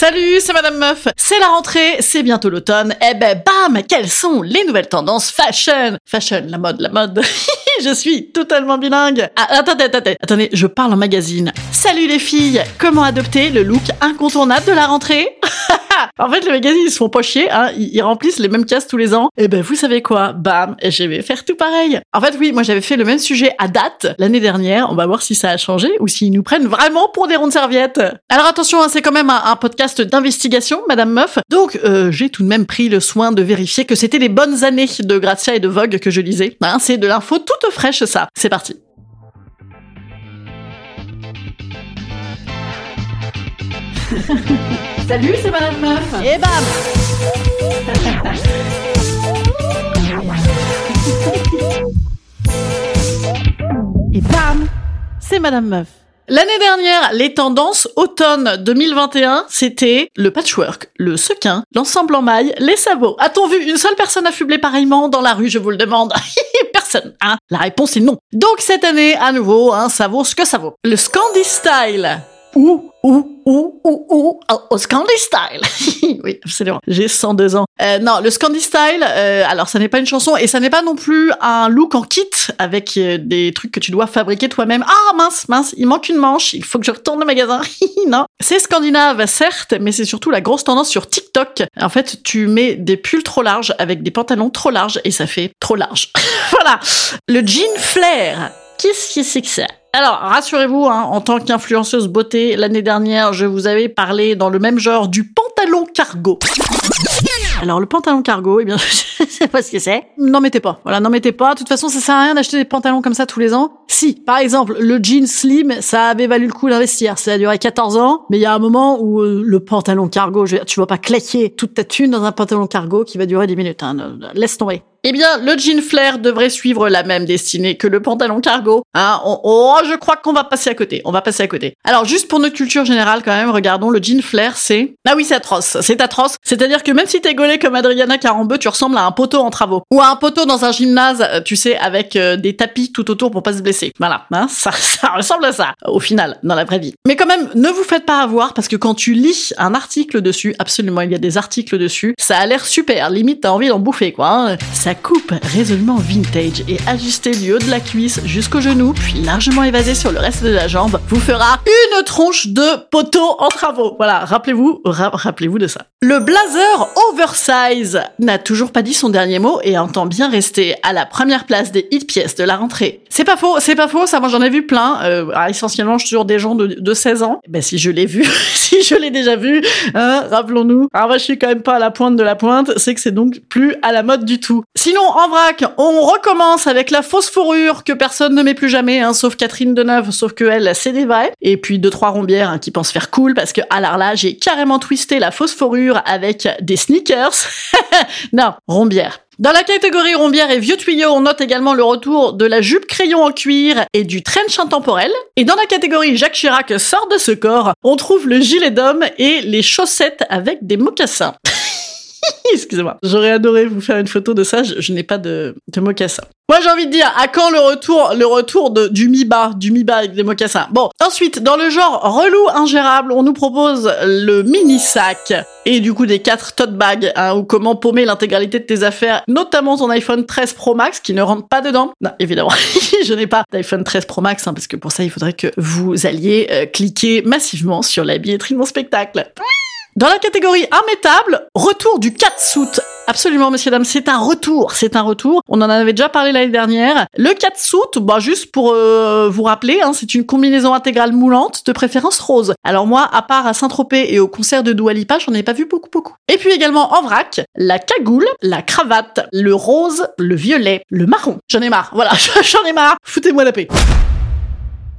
Salut, c'est Madame Meuf. C'est la rentrée, c'est bientôt l'automne. Eh ben bam, quelles sont les nouvelles tendances fashion? Fashion, la mode, la mode. je suis totalement bilingue. Ah, attendez, attendez, attendez, je parle en magazine. Salut les filles, comment adopter le look incontournable de la rentrée? En fait, les magazines, ils se font pas chier, hein. ils, remplissent les mêmes cases tous les ans. Et ben, vous savez quoi? Bam, je vais faire tout pareil. En fait, oui, moi j'avais fait le même sujet à date l'année dernière. On va voir si ça a changé ou s'ils nous prennent vraiment pour des rondes serviettes. Alors attention, hein, c'est quand même un, un podcast d'investigation, Madame Meuf. Donc, euh, j'ai tout de même pris le soin de vérifier que c'était les bonnes années de Grazia et de Vogue que je lisais. Hein, c'est de l'info toute fraîche, ça. C'est parti. Salut, c'est Madame Meuf. Et bam Et bam C'est Madame Meuf. L'année dernière, les tendances automne 2021, c'était le patchwork, le sequin, l'ensemble en maille, les sabots. A-t-on vu une seule personne affublée pareillement dans la rue, je vous le demande Personne, hein? La réponse est non. Donc cette année, à nouveau, hein, ça vaut ce que ça vaut. Le Scandi Style. Ouh, ouh, ouh, ouh, au- au Scandi Style. oui, absolument. J'ai 102 ans. Euh, non, le Scandi Style, euh, alors ça n'est pas une chanson et ça n'est pas non plus un look en kit avec euh, des trucs que tu dois fabriquer toi-même. Ah mince, mince, il manque une manche, il faut que je retourne au magasin. non, c'est scandinave, certes, mais c'est surtout la grosse tendance sur TikTok. En fait, tu mets des pulls trop larges avec des pantalons trop larges et ça fait trop large. voilà. Le jean flair. Qu'est-ce que c'est que ça? Alors, rassurez-vous, hein, en tant qu'influenceuse beauté, l'année dernière, je vous avais parlé dans le même genre du pantalon cargo. Alors, le pantalon cargo, eh bien, je sais pas ce que c'est. N'en mettez pas. Voilà, n'en mettez pas. De toute façon, ça sert à rien d'acheter des pantalons comme ça tous les ans. Si, par exemple, le jean slim, ça avait valu le coup d'investir. Ça a duré 14 ans, mais il y a un moment où euh, le pantalon cargo, je tu vas pas claquer toute ta thune dans un pantalon cargo qui va durer 10 minutes. Hein. Laisse tomber. Eh bien, le jean flair devrait suivre la même destinée que le pantalon cargo. Hein, on- oh, je crois qu'on va passer à côté. On va passer à côté. Alors, juste pour notre culture générale, quand même, regardons le jean flair, c'est... Ah oui, c'est atroce. C'est atroce. C'est-à-dire que même si t'es gaulé comme Adriana Carambeu, tu ressembles à un poteau en travaux. Ou à un poteau dans un gymnase, euh, tu sais, avec euh, des tapis tout autour pour pas se blesser. Voilà. Hein, ça, ressemble à ça, au final, dans la vraie vie. Mais quand même, ne vous faites pas avoir, parce que quand tu lis un article dessus, absolument, il y a des articles dessus, ça a l'air super. Limite, t'as envie d'en bouffer, quoi. hein. Ça coupe résolument vintage et ajusté du haut de la cuisse jusqu'au genou, puis largement évasé sur le reste de la jambe, vous fera une tronche de poteau en travaux. Voilà, rappelez-vous, ra- rappelez-vous de ça. Le blazer oversize n'a toujours pas dit son dernier mot et entend bien rester à la première place des hit pièces de la rentrée. C'est pas faux, c'est pas faux, ça moi j'en ai vu plein, euh, alors, essentiellement sur des gens de, de 16 ans. Ben si je l'ai vu, si je l'ai déjà vu, hein, rappelons-nous. Alors moi je suis quand même pas à la pointe de la pointe, c'est que c'est donc plus à la mode du tout. Sinon en vrac, on recommence avec la fausse fourrure que personne ne met plus jamais, hein, sauf Catherine Deneuve, sauf que elle c'est des vrais. Et puis deux trois rombières hein, qui pensent faire cool parce que alors là j'ai carrément twisté la fausse fourrure avec des sneakers. non, rombière. Dans la catégorie rombière et vieux tuyaux, on note également le retour de la jupe crayon en cuir et du trench intemporel. Et dans la catégorie Jacques Chirac sort de ce corps, on trouve le gilet d'homme et les chaussettes avec des mocassins. Excusez-moi. J'aurais adoré vous faire une photo de ça. Je, n'ai pas de, de mocassins. Moi, j'ai envie de dire, à quand le retour, le retour de, du mi-bas, du mi-bas avec des mocassins? Bon. Ensuite, dans le genre relou ingérable, on nous propose le mini sac et du coup des quatre tote bags, hein, ou comment paumer l'intégralité de tes affaires, notamment ton iPhone 13 Pro Max qui ne rentre pas dedans. Non, évidemment, je n'ai pas d'iPhone 13 Pro Max, hein, parce que pour ça, il faudrait que vous alliez euh, cliquer massivement sur la billetterie de mon spectacle. Dans la catégorie immétable, retour du catsuit. Absolument, messieurs, dames, c'est un retour, c'est un retour. On en avait déjà parlé l'année dernière. Le catsuit, bah, juste pour euh, vous rappeler, hein, c'est une combinaison intégrale moulante, de préférence rose. Alors moi, à part à Saint-Tropez et au concert de Dua Lipa, j'en ai pas vu beaucoup, beaucoup. Et puis également en vrac, la cagoule, la cravate, le rose, le violet, le marron. J'en ai marre, voilà, j'en ai marre. Foutez-moi la paix.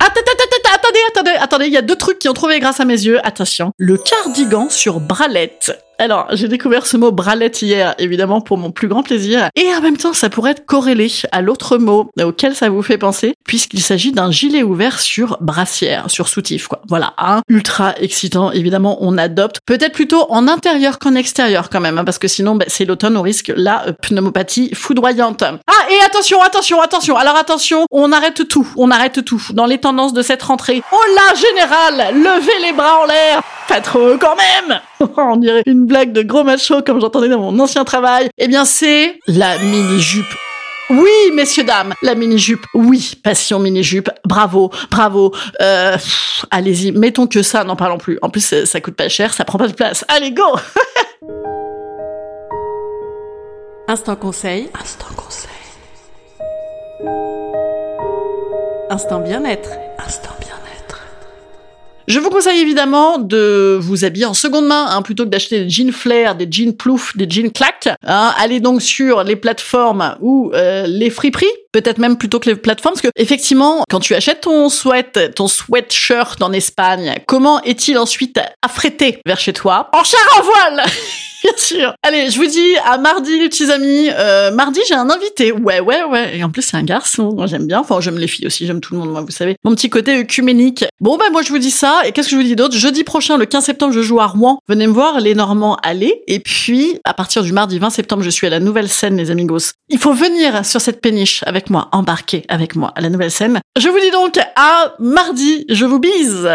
Attendez, attendez, attendez, il y a deux trucs qui ont trouvé grâce à mes yeux. Attention. Le cardigan sur bralette. Alors, j'ai découvert ce mot bralette hier, évidemment, pour mon plus grand plaisir. Et en même temps, ça pourrait être corrélé à l'autre mot auquel ça vous fait penser, puisqu'il s'agit d'un gilet ouvert sur brassière, sur soutif, quoi. Voilà, un ultra excitant. Évidemment, on adopte. Peut-être plutôt en intérieur qu'en extérieur, quand même, hein, parce que sinon, bah, c'est l'automne, on risque la euh, pneumopathie foudroyante. Ah, et attention, attention, attention. Alors attention, on arrête tout, on arrête tout. Dans les tendances de cette rentrée. Oh là, général, levez les bras en l'air. Pas trop, quand même. on dirait une blague de gros macho comme j'entendais dans mon ancien travail. Eh bien, c'est la mini-jupe. Oui, messieurs, dames, la mini-jupe. Oui, passion mini-jupe. Bravo, bravo. Euh, allez-y, mettons que ça, n'en parlons plus. En plus, ça, ça coûte pas cher, ça prend pas de place. Allez, go Instant conseil. Instant conseil. Instant bien-être. Instant bien-être. Je vous conseille évidemment de vous habiller en seconde main, hein, plutôt que d'acheter des jeans flair, des jeans plouf, des jeans clac. Hein. Allez donc sur les plateformes ou euh, les friperies, peut-être même plutôt que les plateformes, parce que effectivement, quand tu achètes ton sweat, ton sweatshirt en Espagne, comment est-il ensuite affrété vers chez toi? En char en voile Bien sûr. Allez, je vous dis à mardi, les petits amis. Euh, mardi, j'ai un invité. Ouais, ouais, ouais. Et en plus, c'est un garçon. Moi, j'aime bien. Enfin, j'aime les filles aussi. J'aime tout le monde, moi, vous savez. Mon petit côté œcuménique. Bon, ben, moi, je vous dis ça. Et qu'est-ce que je vous dis d'autre? Jeudi prochain, le 15 septembre, je joue à Rouen. Venez me voir, les Normands, allez. Et puis, à partir du mardi 20 septembre, je suis à la nouvelle scène, les amigos. Il faut venir sur cette péniche avec moi, embarquer avec moi à la nouvelle scène. Je vous dis donc à mardi. Je vous bise.